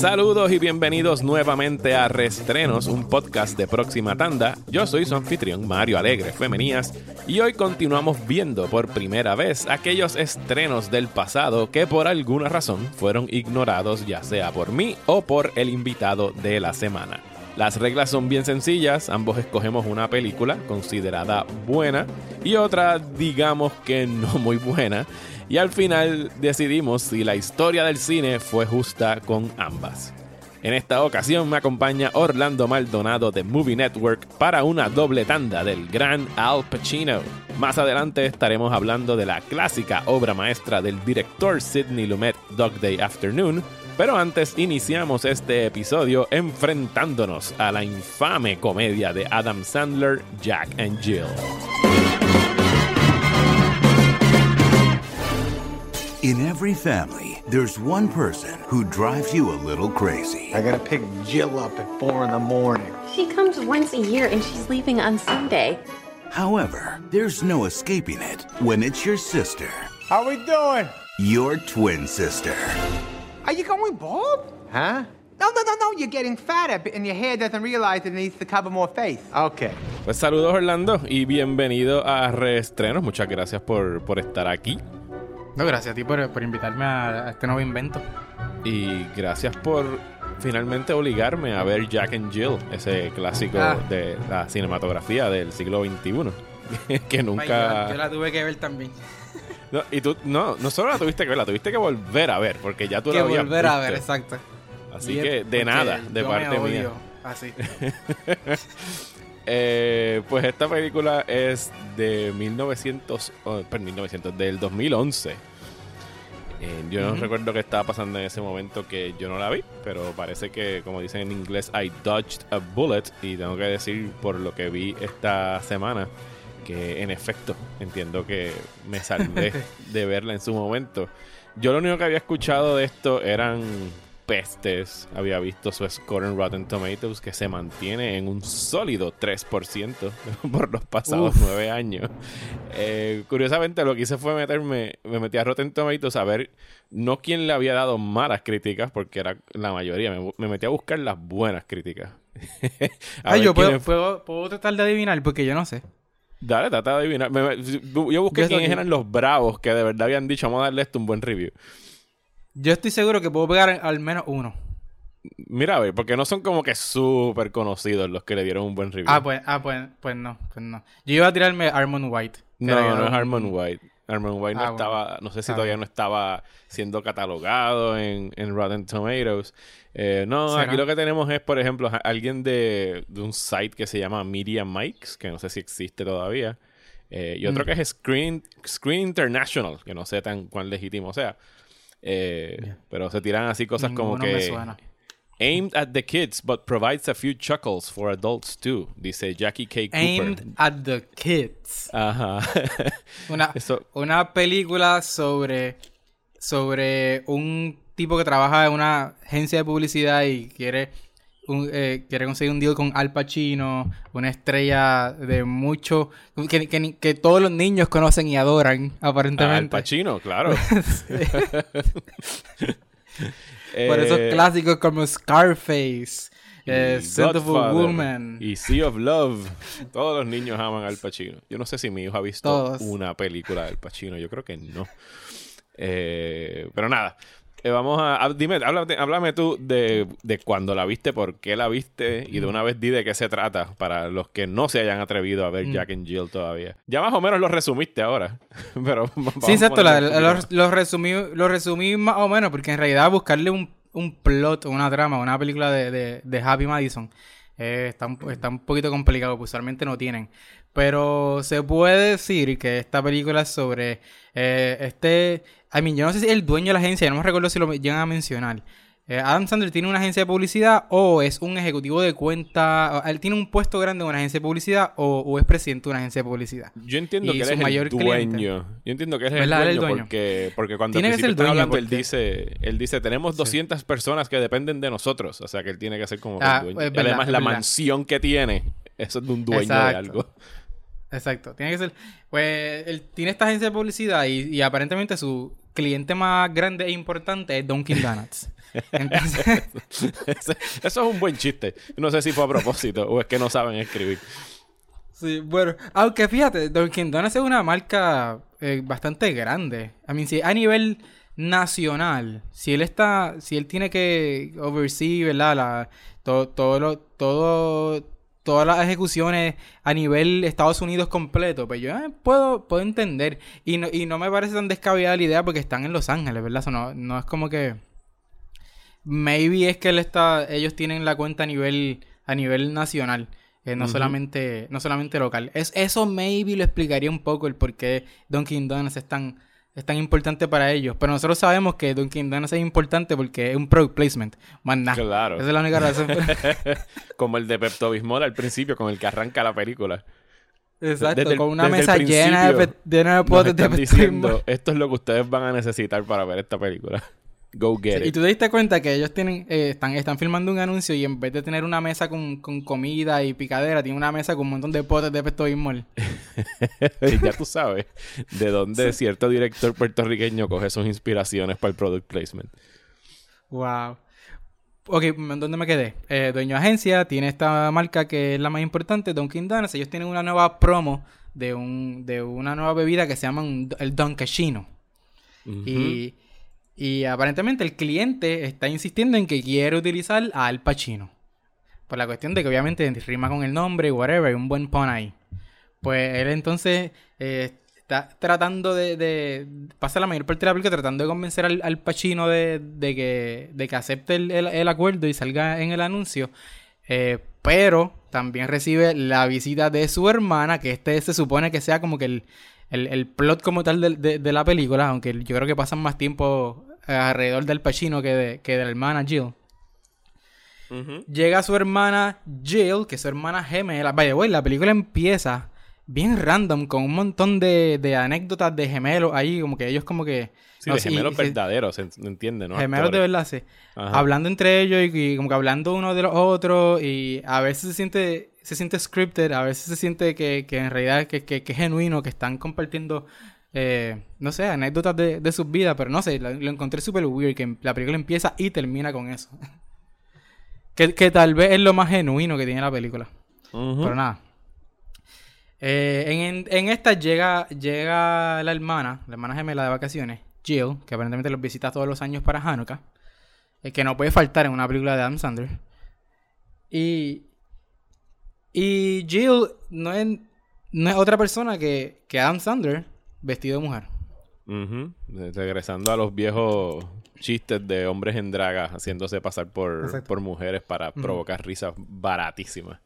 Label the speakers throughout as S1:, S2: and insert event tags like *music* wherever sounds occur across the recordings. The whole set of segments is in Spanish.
S1: Saludos y bienvenidos nuevamente a Restrenos, un podcast de próxima tanda. Yo soy su anfitrión Mario Alegre Femenías y hoy continuamos viendo por primera vez aquellos estrenos del pasado que por alguna razón fueron ignorados ya sea por mí o por el invitado de la semana. Las reglas son bien sencillas, ambos escogemos una película considerada buena y otra digamos que no muy buena y al final decidimos si la historia del cine fue justa con ambas. En esta ocasión me acompaña Orlando Maldonado de Movie Network para una doble tanda del gran Al Pacino. Más adelante estaremos hablando de la clásica obra maestra del director Sidney Lumet Dog Day Afternoon, pero antes iniciamos este episodio enfrentándonos a la infame comedia de Adam Sandler, Jack and Jill.
S2: In every family, there's one person who drives you a little crazy.
S3: I gotta pick Jill up at four in the morning.
S4: She comes once a year and she's leaving on Sunday.
S2: However, there's no escaping it when it's your sister,
S3: How are we doing?
S2: your twin sister.
S5: Are you going bald?
S3: Huh?
S5: No, no, no, no. You're getting fatter, and your hair doesn't realize it needs to cover more face.
S3: Okay.
S1: Pues saludos Orlando y bienvenido a Reestrenos. Muchas gracias por, por estar aquí.
S6: No, gracias a ti por, por invitarme a, a este nuevo invento.
S1: Y gracias por finalmente obligarme a ver Jack and Jill, ese clásico
S6: Ah.
S1: de la cinematografía del siglo XXI. *laughs* que nunca.
S6: Yo, yo la tuve que ver también.
S1: No, y tú, no, no solo la tuviste que ver, la tuviste que volver a ver, porque ya tú
S6: que
S1: la habías
S6: volver a ver, exacto.
S1: Así
S6: Y
S1: que de nada, de parte mía.
S6: Así. *laughs*
S1: Eh, pues esta película es de 1900, oh, perdón, 1900, del 2011. Eh, yo no recuerdo qué estaba pasando en ese momento que yo no la vi, pero parece que, como dicen en inglés, I dodged a bullet. Y tengo que decir, por lo que vi esta semana, que en efecto entiendo que me salvé *laughs* de verla en su momento. Yo lo único que había escuchado de esto eran pestes. Había visto su score en Rotten Tomatoes que se mantiene en un sólido 3% *laughs* por los pasados
S6: Uf.
S1: nueve años. Eh, curiosamente, lo que hice fue meterme, me metí a Rotten Tomatoes a ver no quién le había dado malas críticas, porque era la mayoría. Me, me metí a buscar las buenas críticas. *laughs* A
S6: Ay, yo puedo, puedo tratar de adivinar porque yo no sé.
S1: Dale, trata de adivinar. Me- me- yo busqué
S6: Yo
S1: quiénes eran los bravos que de verdad habían dicho, vamos a darle esto un buen review.
S6: Yo estoy seguro que puedo pegar al menos uno.
S1: Mira, a ver, porque no son como que súper conocidos los que le dieron un buen review.
S6: Ah, pues, ah, pues, pues no, pues no. Yo iba a tirarme Armond White.
S1: no, no es Harmon White. Harmon White no
S6: Ah, bueno.
S1: estaba, no sé si todavía no estaba siendo catalogado en, en Rotten Tomatoes. Eh, no,
S6: ¿Será?
S1: aquí lo que tenemos es, por ejemplo, alguien de, de un site que se llama Media Mics, que no sé si existe todavía. Eh, y
S6: Mm.
S1: otro que es Screen, Screen International, que no sé tan cuán legítimo sea. Eh, Pero se tiran así cosas como
S6: Ninguno me
S1: que...
S6: suena.
S1: Aimed at the kids, but provides a few chuckles for adults too, dice Jackie K. Cooper.
S6: Aimed at the kids.
S1: Ajá. *laughs*
S6: Una,
S1: Eso-
S6: una película sobre, sobre un tipo que trabaja en una agencia de publicidad y quiere, un- eh, quiere conseguir un deal con Al Pacino, una estrella de mucho... Que, que- que todos los niños conocen y adoran, aparentemente.
S1: Al Pacino, claro. *laughs* *laughs*
S6: Por esos
S1: Eh,
S6: clásicos como Scarface, eh, a
S1: Godfather,
S6: Woman.
S1: Y Sea of Love. Todos los niños aman al Pacino. Yo no sé si mi hijo ha visto
S6: Todos.
S1: una película del Pacino. Yo creo que no. Eh, pero nada. Eh, vamos a, a- dime, háblame, háblame tú de, de cuando la viste, por qué la viste y de una vez di de qué se trata para los que no se hayan atrevido a ver
S6: Mm.
S1: Jack and Jill todavía. Ya más o menos lo resumiste ahora, *laughs* pero
S6: Sí, exacto, la- la- lo, lo resumí, lo resumí más o menos, porque en realidad buscarle un, un plot, una trama, una película de, de, de Happy Madison eh, está, un, está un poquito complicado, pues usualmente no tienen. Pero se puede decir que esta película es sobre eh, este... I mean, yo no sé si el dueño de la agencia, no me recuerdo si lo llegan a mencionar. Eh, Adam Sandler tiene una agencia de publicidad o es un ejecutivo de cuenta, él tiene un puesto grande en una agencia de publicidad o, o es presidente de una agencia de publicidad.
S1: Yo entiendo
S6: Y
S1: que él es el
S6: mayor
S1: dueño.
S6: cliente.
S1: Yo entiendo que él es el dueño,
S6: el
S1: porque porque cuando
S6: Tiene
S1: al
S6: que ser el dueño,
S1: hablando, él dice, él dice, tenemos 200 personas que dependen de nosotros, o sea, que él tiene que ser como
S6: Ah,
S1: el dueño.
S6: es
S1: Y
S6: verdad,
S1: además la
S6: verdad.
S1: mansión que tiene, eso es de un dueño de algo.
S6: Exacto, tiene que ser. Pues él tiene esta agencia de publicidad y, y aparentemente su cliente más grande e importante es Dunkin' Donuts. Entonces, *laughs*
S1: Eso es un buen chiste. No sé si fue a propósito o es que no saben escribir.
S6: sí, bueno, aunque fíjate, Dunkin' Donuts es una marca eh, bastante grande. I mean, si a nivel nacional, si él está, si él tiene que oversee, ¿verdad? La, todo, todo lo, todo, todas las ejecuciones a nivel Estados Unidos completo, pues yo eh, puedo, puedo entender. Y no, y no me parece tan descabellada la idea porque están en Los Ángeles, ¿verdad? O sea, no, no es como que. Maybe es que él está. Ellos tienen la cuenta a nivel. a nivel nacional. eh, no solamente. No solamente local. Es, eso maybe lo explicaría un poco el por qué Dunkin' Donuts es tan. Es tan importante para ellos. Pero nosotros sabemos que Dunkin' Donuts es importante porque es un product placement. Más nada.
S1: Claro.
S6: Esa es la única razón. *laughs*
S1: Como el de Pepto Bismol al principio, con el que arranca la película.
S6: Exacto.
S1: Desde
S6: con una
S1: el
S6: mesa llena de, llena de potes de Pepto Bismol.
S1: esto es lo que ustedes van a necesitar para ver esta película. Go get
S6: Sí, y
S1: it.
S6: tú te diste cuenta que ellos tienen, eh, están, están filmando un anuncio y en vez de tener una mesa con, con comida y picadera, tiene una mesa con un montón de potes de Pepto Bismol. *laughs*
S1: ya tú sabes de dónde cierto director puertorriqueño coge sus inspiraciones para el product placement.
S6: Wow. Ok, ¿dónde me quedé? Eh, dueño de agencia, tiene esta marca que es la más importante, Dunkin' Donuts. Ellos tienen una nueva promo de, un, de una nueva bebida que se llama un- el Donkashino. y, y aparentemente el cliente está insistiendo en que quiere utilizar a Al Pacino. Por la cuestión de que obviamente rima con el nombre whatever, hay un buen pon ahí. Pues él entonces eh, está tratando de, Pasa la mayor parte de la película tratando de convencer al, al Pacino de, que, de que acepte el, el- acuerdo y salga en el anuncio. Eh, pero también recibe la visita de su hermana, que este se supone que sea como que el, el, el plot como tal de, de- la película, aunque yo creo que pasan más tiempo alrededor del Pacino que de, que de la hermana Jill. Llega su hermana Jill, que es su hermana gemela. Vaya, güey, la película empieza bien random, con un montón de, de anécdotas de gemelos ahí, como que ellos como que...
S1: Sí,
S6: no,
S1: de gemelos verdaderos, ¿se entiende? ¿no?
S6: Gemelos de verdad, sí.
S1: Ajá.
S6: Hablando entre ellos y, y como que hablando uno de los otros y a veces se siente se siente scripted, a veces se siente que, que en realidad que, que, que es genuino, que están compartiendo, eh, no sé, anécdotas de, de sus vidas, pero no sé, lo, lo encontré súper weird, que la película empieza y termina con eso. *laughs* que, que tal vez es lo más genuino que tiene la película. Pero nada. Eh, en, en- en esta llega, llega la hermana, la hermana gemela de vacaciones, Jill, que aparentemente los visita todos los años para Hanukkah. eh, que no puede faltar en una película de Adam Sandler. Y. Y Jill no es, no es otra persona que, que Adam Sandler vestido de mujer.
S1: Regresando a los viejos chistes de hombres en draga haciéndose pasar por, por mujeres para provocar risas baratísimas.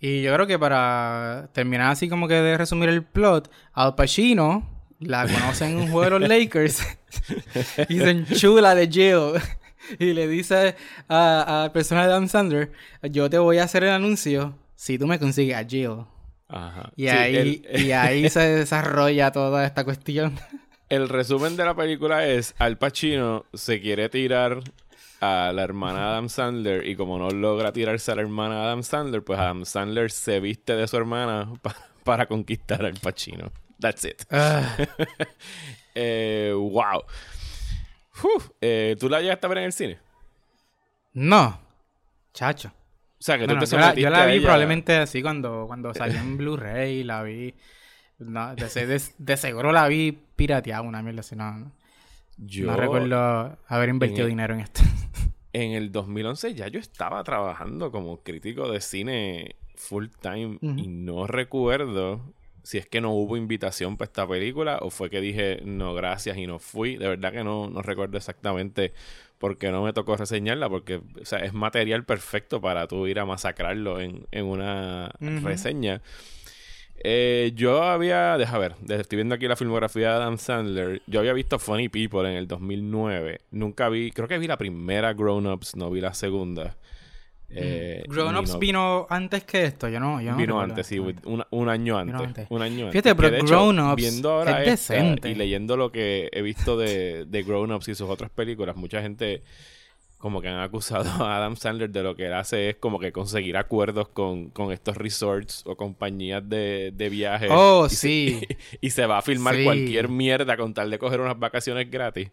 S6: Y yo creo que para terminar así como que de resumir el plot, Al Pacino la conoce en un juego de los *laughs* Lakers y se enchula de Jill y le dice a, a persona de Adam Sandler, yo te voy a hacer el anuncio si tú me consigues a Jill.
S1: Ajá.
S6: Y
S1: Sí,
S6: ahí,
S1: el,
S6: y ahí se *laughs* desarrolla toda esta cuestión.
S1: el resumen de la película es Al Pacino se quiere tirar a la hermana de Adam Sandler y como no logra tirarse a la hermana de Adam Sandler, pues Adam Sandler se viste de su hermana *laughs* pa- para conquistar al Pacino. That's it.
S6: Ah, *laughs*
S1: Eh, wow. Uf, eh, ¿Tú la llegaste a ver en el cine?
S6: no, chacho.
S1: O sea, que tú te
S6: yo, la, yo la
S1: a
S6: vi probablemente así cuando, cuando salió en *laughs* Blu-ray, la vi. No, de, se- de- de seguro la vi pirateada, una mierda así. No, no,
S1: Yo,
S6: no recuerdo haber invertido
S1: el-
S6: dinero en esto. *laughs*
S1: En el 2011 ya yo estaba trabajando como crítico de cine full time y no recuerdo si es que no hubo invitación para esta película o fue que dije no gracias y no fui. De verdad que no, no recuerdo exactamente por qué no me tocó reseñarla porque o sea, es material perfecto para tú ir a masacrarlo en, en una reseña. Eh, yo había, deja ver, estoy viendo aquí la filmografía de Adam Sandler. Yo había visto Funny People en el 2009. Nunca vi, creo que vi la primera Grown Ups, no vi la segunda. Eh,
S6: Grown Ups
S1: no-
S6: vino antes que esto, yo no. Yo no
S1: vino antes, sí, un, un año antes,
S6: antes.
S1: Un año antes.
S6: Fíjate, pero Grown Ups
S1: viendo ahora
S6: es
S1: esta
S6: decente.
S1: y leyendo lo que he visto de, de Grown Ups y sus otras películas, mucha gente como que han acusado a Adam Sandler de lo que él hace es como que conseguir acuerdos con, con estos resorts o compañías de, de viajes.
S6: Oh,
S1: y se-
S6: sí. *laughs*
S1: y se va a filmar
S6: Sí.
S1: cualquier mierda con tal de coger unas vacaciones gratis.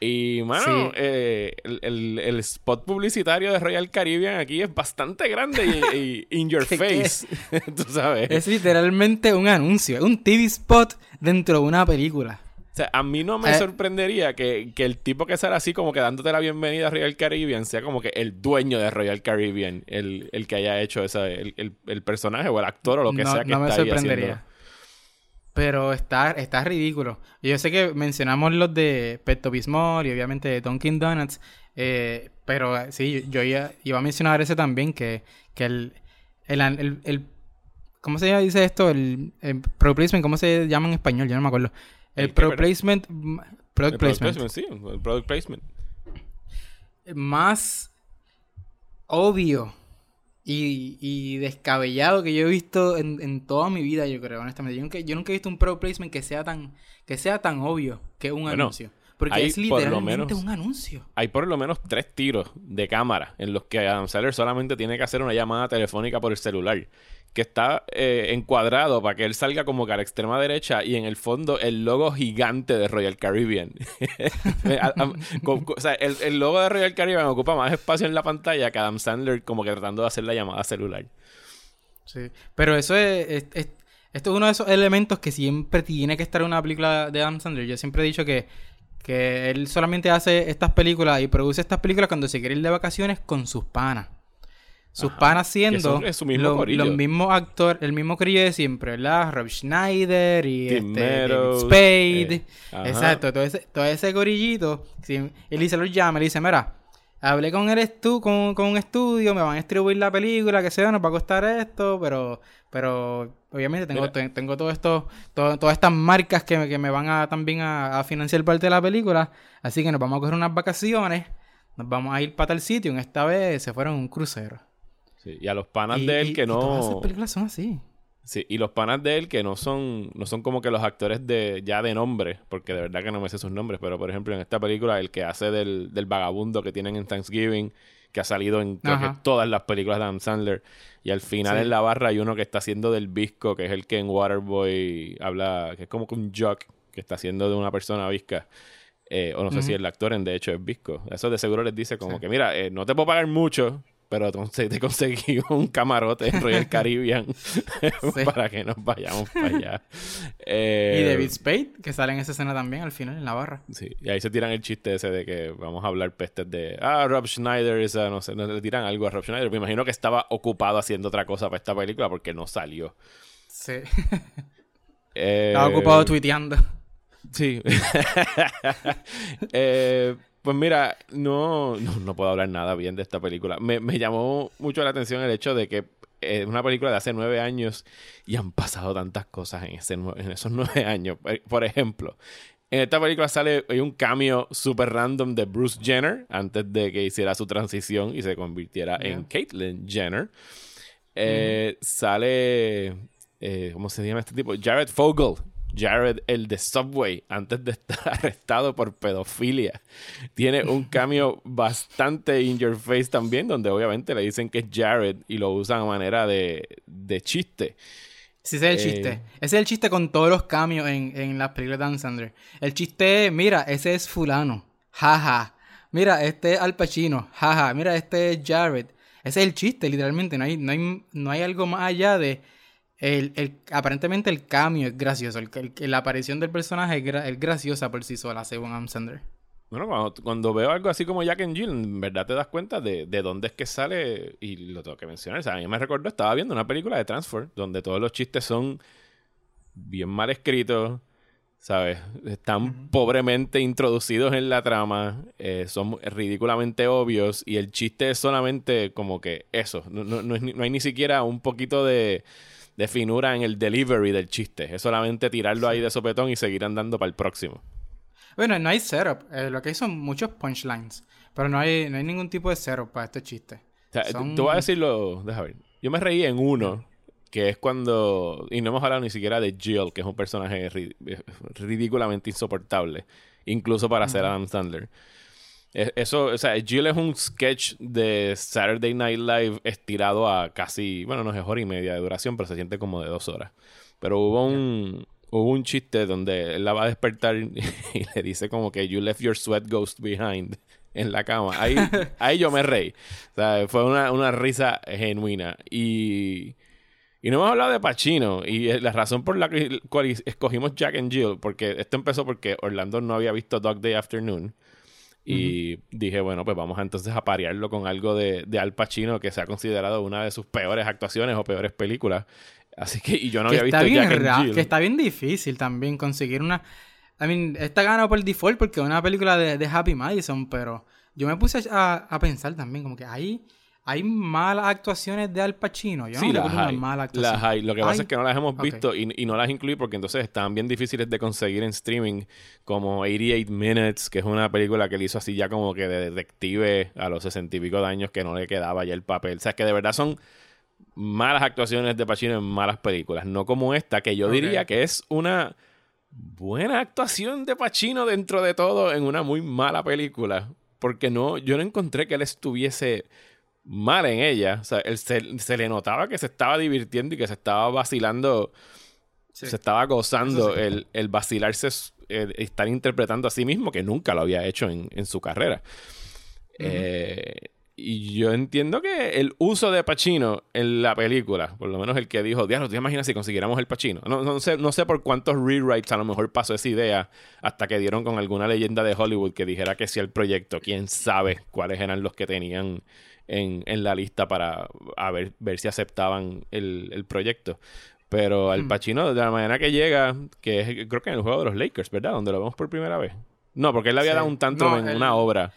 S1: Y, mano,
S6: Sí.
S1: eh, el, el- el spot publicitario de Royal Caribbean aquí es bastante grande y, y in your *laughs* face. *laughs* Tú sabes.
S6: Es literalmente un anuncio, es un TV spot dentro de una película.
S1: O sea, a mí no me
S6: Eh.
S1: sorprendería que, que el tipo que sale así como que dándote la bienvenida a Royal Caribbean sea como que el dueño de Royal Caribbean, el, el que haya hecho esa, el, el- el personaje o el actor o lo que
S6: no,
S1: sea que
S6: no me
S1: está ahí
S6: sorprendería. Pero está, está ridículo. Yo sé que mencionamos los de Pepto Bismol y obviamente de Dunkin' Donuts. eh, pero eh, sí, yo iba, iba a mencionar ese también, que, que el, el, el, el- ¿Cómo se dice esto? El, product placement, ¿cómo se llama en español? Yo no me acuerdo. El
S1: ¿El qué,
S6: product
S1: perdón?
S6: placement... mm, Product
S1: El product
S6: placement.
S1: placement, sí, el product placement.
S6: más obvio y, y descabellado que yo he visto en, en toda mi vida, yo creo, honestamente. Yo nunca, yo nunca he visto un product placement que sea tan, que sea tan obvio que un
S1: Bueno,
S6: anuncio. Porque es
S1: por lo
S6: literalmente
S1: menos-
S6: un anuncio.
S1: Hay por lo menos tres tiros de cámara en los que Adam Sandler solamente tiene que hacer una llamada telefónica por el celular. Que está eh, encuadrado para que él salga como que a la extrema derecha y en el fondo el logo gigante de Royal Caribbean. *laughs* Co- o sea, el, el logo de Royal Caribbean ocupa más espacio en la pantalla que Adam Sandler como que tratando de hacer la llamada celular.
S6: Sí. Pero eso es, es- es- Esto es uno de esos elementos que siempre tiene que estar en una película de Adam Sandler. Yo siempre he dicho que, que él solamente hace estas películas y produce estas películas cuando se quiere ir de vacaciones con sus panas. Sus
S1: Ajá.
S6: panas siendo
S1: son- es su mismo
S6: lo-
S1: corillo.
S6: los mismos actores, el mismo corillo de siempre, ¿verdad? Rob Schneider y
S1: Tim
S6: este,
S1: Meadows,
S6: Spade.
S1: eh.
S6: Exacto, todo ese, todo ese corillito. él dice, lo llama, le dice, mira, hablé con el estu con, con un estudio, me van a distribuir la película, que sea, nos va a costar esto, pero, pero obviamente tengo,
S1: Mira.
S6: tengo todo esto, todo- todas estas marcas que, me- que me van a también a, a financiar parte de la película, así que nos vamos a coger unas vacaciones, nos vamos a ir para tal sitio, en esta vez se fueron a un crucero.
S1: Sí, Y a los panas
S6: Y-
S1: de él
S6: y-
S1: que
S6: y todas
S1: no...
S6: esas películas son así.
S1: Sí, y los panas de él que no son, no son como que los actores de ya de nombre, porque de verdad que no me sé sus nombres, pero por ejemplo en esta película el que hace del, del vagabundo que tienen en Thanksgiving, que ha salido en que todas las películas de Adam Sandler, y al final
S6: Sí.
S1: en la barra hay uno que está haciendo del visco, que es el que en Waterboy habla, que es como que un jock que está haciendo de una persona visca. Eh, o no sé si el actor en de hecho es visco. Eso de seguro les dice como que, mira, eh, no te puedo pagar mucho, pero entonces te conseguí *laughs* un camarote en Royal *laughs* Caribbean *laughs* para que nos vayamos para allá. Eh,
S6: Y David Spade, que sale en esa escena también al final en la barra.
S1: Sí, y ahí se tiran el chiste ese de que vamos a hablar pestes de, ah, Rob Schneider, esa, no sé, no le tiran algo a Rob Schneider. Me imagino que estaba ocupado haciendo otra cosa para esta película porque no salió.
S6: Sí.
S1: Eh,
S6: Estaba ocupado tuiteando.
S1: Sí. Eh, pues mira, no, no, no puedo hablar nada bien de esta película. Me, me llamó mucho la atención el hecho de que es una película de hace nueve años y han pasado tantas cosas en, ese en esos *laughs* nueve años. Eh, Por ejemplo, en esta película sale hay un cameo super random de Bruce Jenner antes de que hiciera su transición y se convirtiera en Caitlyn Jenner. Eh, Sale, eh, ¿cómo se llama este tipo? Jared Fogle. Jared, el de Subway, antes de estar *laughs* arrestado por pedofilia. Tiene un cambio bastante in your face también, donde obviamente le dicen que es Jared y lo usan a manera de, de chiste.
S6: Sí, ese es el
S1: Eh,
S6: chiste. Ese es el chiste con todos los cambios en, en las películas de Dan Sandler. El chiste es, mira, ese es fulano. Jaja. Mira, este es Al Pacino. Jaja. Mira, este es Jared. Ese es el chiste, literalmente. No hay, no hay, no hay algo más allá de... El, el- aparentemente el cambio es gracioso. El, el- la aparición del personaje es, gra- es graciosa por sí sola, según Adam Sandler.
S1: Bueno, cuando, cuando veo algo así como Jack and Jill, en verdad te das cuenta de, de dónde es que sale y lo tengo que mencionar. O sea, a mí me recordó, estaba viendo una película de Transfer donde todos los chistes son bien mal escritos, ¿sabes? Están pobremente introducidos en la trama, eh, son ridículamente obvios y el chiste es solamente como que eso. No, no- no es no hay ni siquiera un poquito de, de finura en el delivery del chiste. Es solamente tirarlo ahí de sopetón y seguir andando para el próximo.
S6: Bueno, no hay setup. Eh, lo que hay son muchos punchlines. Pero no hay, no hay ningún tipo de setup para estos chistes.
S1: O sea,
S6: Son-
S1: te voy a decirlo, déjame ver. Yo me reí en uno, que es cuando, y no hemos hablado ni siquiera de Jill, que es un personaje ri- ridículamente insoportable, incluso para ser Adam Sandler. Eso, o sea, Jill es un sketch de Saturday Night Live estirado a casi, bueno, no es hora y media de duración, pero se siente como de dos horas. Pero hubo un, hubo un chiste donde él la va a despertar *laughs* y le dice como que you left your sweat ghost behind *laughs* en la cama. Ahí, *laughs* ahí yo me reí. O sea, fue una, una risa genuina. Y, y no hemos hablado de Pacino. Y la razón por la que- cual escogimos Jack and Jill, porque esto empezó porque Orlando no había visto Dog Day Afternoon. Y dije, bueno, pues vamos a entonces a parearlo con algo de, de Al Pacino que se ha considerado una de sus peores actuaciones o peores películas. Así que, y yo no
S6: que
S1: había
S6: está
S1: visto
S6: bien
S1: Jack and Jill.
S6: que está bien difícil también conseguir una I mean, está ganado por default porque es una película de, de Happy Madison, pero yo me puse a, a pensar también como que hay hay malas actuaciones de Al Pacino. Yo
S1: Sí,
S6: no
S1: las hay.
S6: mala actuación.
S1: Las hay. Lo que pasa
S6: ¿Hay?
S1: es que no las hemos visto y, y no las incluí porque entonces estaban bien difíciles de conseguir en streaming, como 88 Minutes, que es una película que él hizo así ya como que de detective a los sesenta y pico de años que no le quedaba ya el papel. O sea, que de verdad son malas actuaciones de Pacino en malas películas, no como esta, que yo diría que es una buena actuación de Pacino dentro de todo en una muy mala película. Porque no, yo no encontré que él estuviese mal en ella. O sea, él se, se le notaba que se estaba divirtiendo y que se estaba vacilando,
S6: Sí.
S1: se estaba gozando
S6: sí.
S1: el, el vacilarse, el estar interpretando a sí mismo, que nunca lo había hecho en, en su carrera. Eh, y yo entiendo que el uso de Pacino en la película, por lo menos el que dijo, diablo, ¿tú te imaginas si consiguiéramos el Pacino? No, no, sé, no sé por cuántos rewrites a lo mejor pasó esa idea hasta que dieron con alguna leyenda de Hollywood que dijera que sí el proyecto. Quién sabe cuáles eran los que tenían en, en la lista para a ver, ver si aceptaban el, el proyecto. Pero al Pacino, de la manera que llega, que es creo que en el juego de los Lakers, ¿verdad? Donde lo vemos por primera vez. No, porque él le había
S6: Sí.
S1: dado un tanto
S6: No,
S1: en
S6: él-
S1: una obra.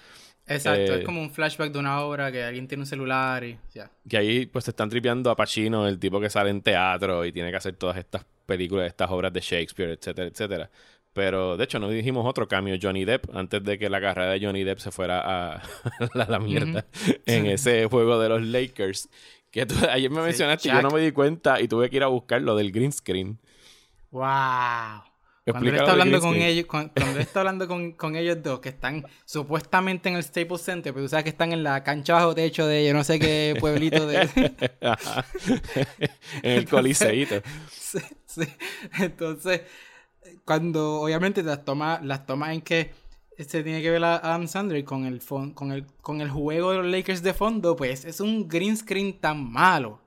S6: Exacto,
S1: Eh,
S6: es como un flashback de una obra que alguien tiene un celular y ya.
S1: que ahí pues se están tripeando a Pacino, el tipo que sale en teatro y tiene que hacer todas estas películas, estas obras de Shakespeare, etcétera, etcétera. Pero de hecho no dijimos otro cambio, Johnny Depp, antes de que la carrera de Johnny Depp se fuera a *laughs* la, la mierda en ese juego de los Lakers. Que tú ayer me mencionaste y yo no me di cuenta y tuve que ir a buscar lo del green screen.
S6: ¡Wow! Cuando él está hablando con ellos, cuando él está hablando con, con ellos dos, que están supuestamente en el Staples Center, pero tú sabes que están en la cancha bajo techo de yo no sé qué pueblito de... *laughs* *laughs*
S1: En el coliseíto.
S6: Sí, sí. Entonces, cuando obviamente las tomas, las tomas en que se tiene que ver a Adam Sandler con el, con el con el juego de los Lakers de fondo, pues es un green screen tan malo.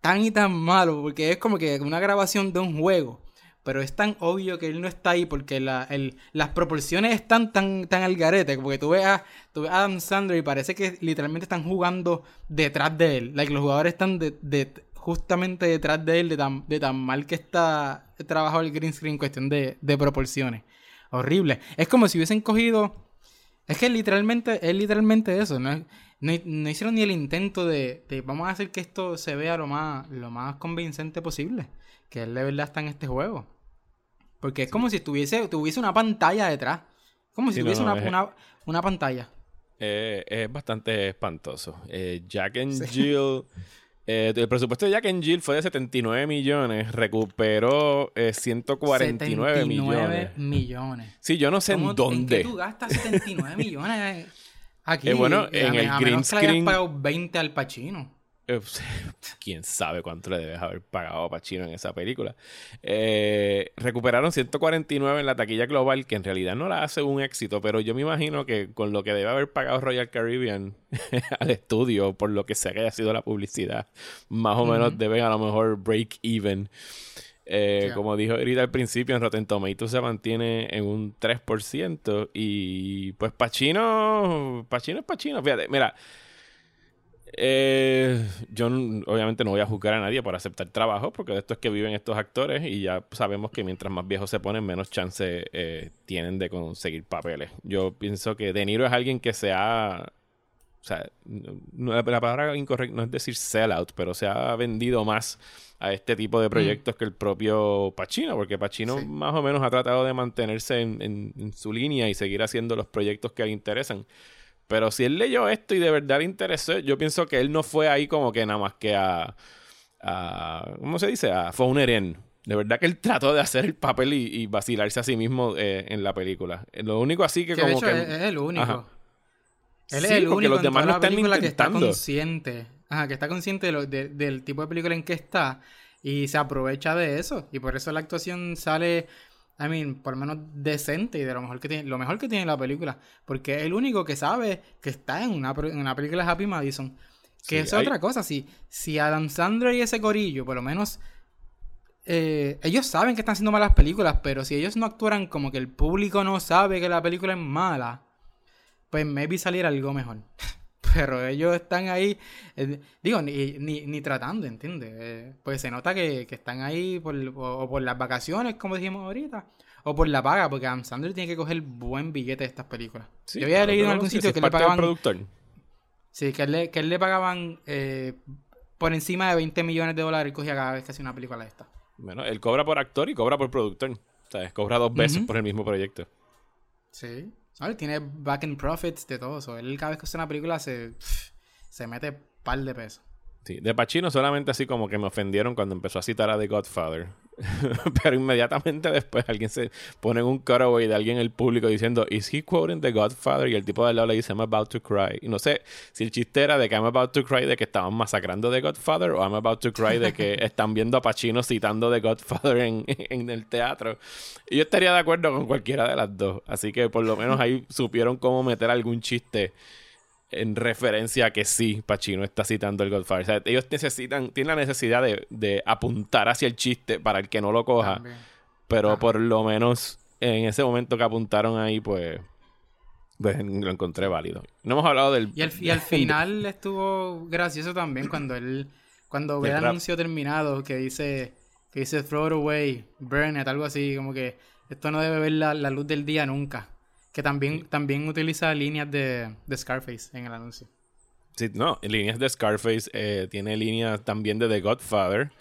S6: Tan y tan malo, porque es como que una grabación de un juego. Pero es tan obvio que él no está ahí porque las proporciones están tan, tan al garete. Porque tú ves, a, tú ves a Adam Sandler y parece que literalmente están jugando detrás de él. Like, los jugadores están de, de- justamente detrás de él de tan, de tan mal que está trabajado el green screen en cuestión de, de proporciones. Horrible. Es como si hubiesen cogido... Es que literalmente, es literalmente eso. No, no, no hicieron ni el intento de, de vamos a hacer que esto se vea lo más, lo más convincente posible. Que él de verdad está en este juego. Porque es como si tuviese, tuviese una pantalla detrás. Como si
S1: Sí,
S6: tuviese
S1: no,
S6: una,
S1: es-
S6: una, una pantalla.
S1: Eh, es bastante espantoso. Eh, Jack and Jill. *laughs* eh, el presupuesto de Jack and Jill fue de 79 millones. Recuperó eh, 149 millones.
S6: 79 millones.
S1: Sí, yo no sé en
S6: ¿Cómo-
S1: dónde.
S6: ¿En qué tú gastas 79 millones aquí? *laughs*
S1: Eh, bueno,
S6: a
S1: en
S6: me-
S1: el green
S6: menos que le hayas
S1: screen-
S6: pagado 20 al Pacino.
S1: Eh, *laughs* Quién sabe cuánto le debes haber pagado a Pacino en esa película. Eh, recuperaron 149 en la taquilla global, que en realidad no la hace un éxito, pero yo me imagino que con lo que debe haber pagado Royal Caribbean *laughs* al estudio, por lo que sea que haya sido la publicidad, más o menos deben a lo mejor break even. Eh. Como dijo ahorita al principio, en Rotten Tomatoes se mantiene en un 3%. Y pues Pacino, Pacino es Pacino. Fíjate, mira, eh, yo obviamente no voy a juzgar a nadie por aceptar trabajo, porque de esto es que viven estos actores y ya sabemos que mientras más viejos se ponen, menos chance eh, tienen de conseguir papeles. Yo pienso que De Niro es alguien que se ha... O sea, no- la palabra incorrecta no es decir sellout, pero se ha vendido más a este tipo de proyectos que el propio Pacino, porque Pacino
S6: Sí.
S1: más o menos ha tratado de mantenerse en, en- en su línea y seguir haciendo los proyectos que le interesan. Pero si él leyó esto y de verdad le interesó, yo pienso que él no fue ahí como que nada más que a. a ¿Cómo se dice? A phoner in. De verdad que él trató de hacer el papel y, y vacilarse a sí mismo eh, en la película. Lo único así que
S6: Que de
S1: como
S6: hecho
S1: que.
S6: es, es el único.
S1: Ajá.
S6: Él
S1: Sí,
S6: es el
S1: porque
S6: único
S1: los
S6: en
S1: demás
S6: toda
S1: no
S6: la
S1: están
S6: película que está consciente. Ajá, que está consciente de lo- de- del tipo de película en que está y se aprovecha de eso. Y por eso la actuación sale, I mean, por lo menos decente y de lo mejor que tiene, lo mejor que tiene la película. Porque es el único que sabe que está en una, en una película de Happy Madison. Que
S1: Sí,
S6: es
S1: hay-
S6: otra cosa. Si, si Adam Sandler y ese corillo, por lo menos eh, ellos saben que están haciendo malas películas, pero si ellos no actuaran como que el público no sabe que la película es mala, pues maybe saliera algo mejor. *laughs* Pero ellos están ahí, eh, digo, ni, ni, ni tratando, ¿entiendes? Eh, pues se nota que, que están ahí por, o, o por las vacaciones, como dijimos ahorita, o por la paga, porque Adam Sandler tiene que coger buen billete de estas películas.
S1: Sí,
S6: Yo había
S1: claro,
S6: leído en algún
S1: sí,
S6: sitio que le pagaban...
S1: productor.
S6: Sí, que él le, que él le pagaban eh, por encima de 20 millones de dólares cogía cada vez que hacía una película de esta.
S1: Bueno, él cobra por actor y cobra por productor. O sea, cobra dos veces por el mismo proyecto.
S6: Sí. Él tiene back end profits de todo eso. Él cada vez que hace una película se, se mete par de pesos.
S1: Sí, de Pacino solamente así como que me ofendieron cuando empezó a citar a The Godfather. *laughs* Pero inmediatamente después alguien se pone en un cutaway de alguien en el público diciendo, ¿Is he quoting The Godfather? Y el tipo de al lado le dice, I'm about to cry. Y no sé si el chiste era de que I'm about to cry de que estaban masacrando The Godfather o I'm about to cry de que *laughs* están viendo a Pacino citando The Godfather en, *laughs* en el teatro. Y yo estaría de acuerdo con cualquiera de las dos. Así que por lo menos ahí supieron cómo meter algún chiste en referencia a que sí, Pacino está citando el Godfather. O sea, ellos necesitan, tienen la necesidad de, de apuntar hacia el chiste para el que no lo coja.
S6: También.
S1: Pero
S6: Ajá.
S1: por lo menos en ese momento que apuntaron ahí, pues, pues lo encontré válido. No hemos hablado del.
S6: Y al, y al *laughs* final estuvo gracioso también cuando él, cuando ve el anuncio terminado que dice, que dice throw it away, burn it, algo así, como que esto no debe ver la, la luz del día nunca. Que también, también utiliza líneas de, de Scarface en el anuncio.
S1: Sí, no, líneas de Scarface, eh, tiene líneas también de The Godfather,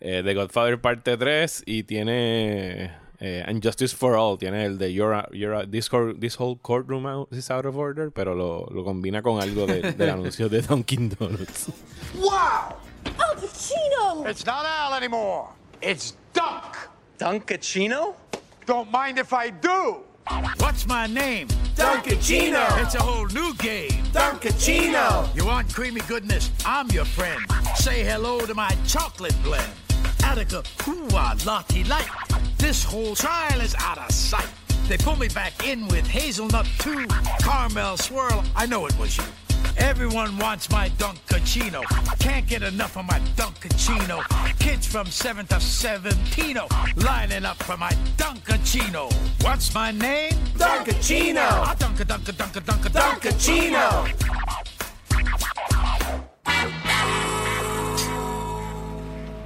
S1: eh, The Godfather parte 3 y tiene eh, And Justice for All, tiene el de You're a- you're a- this, cour- this whole courtroom out- is out of order, pero lo, lo combina con algo de- del *laughs* anuncio de Dunkin' Donuts.
S3: Wow!
S7: Al Pacino!
S3: It's not Al anymore. It's Dunk.
S8: Dunkachino?
S3: Don't mind if I do.
S9: What's my name?
S3: Dunkachino.
S9: It's a whole new game.
S3: Dunkachino.
S9: You want creamy goodness? I'm your friend. Say hello to my chocolate blend. Attica, ooh, ah, lottie light. This whole trial is out of sight. They pull me back in with hazelnut too. Caramel swirl, I know it was you. Everyone wants my Dunkachino. Can't get enough of my Dunkachino. Kids from 7 to 17 lining up for my Dunkachino. What's my name?
S3: Dunkachino.
S9: Ah, Dunka, Dunka, Dunka, Dunka,
S3: Dunkachino.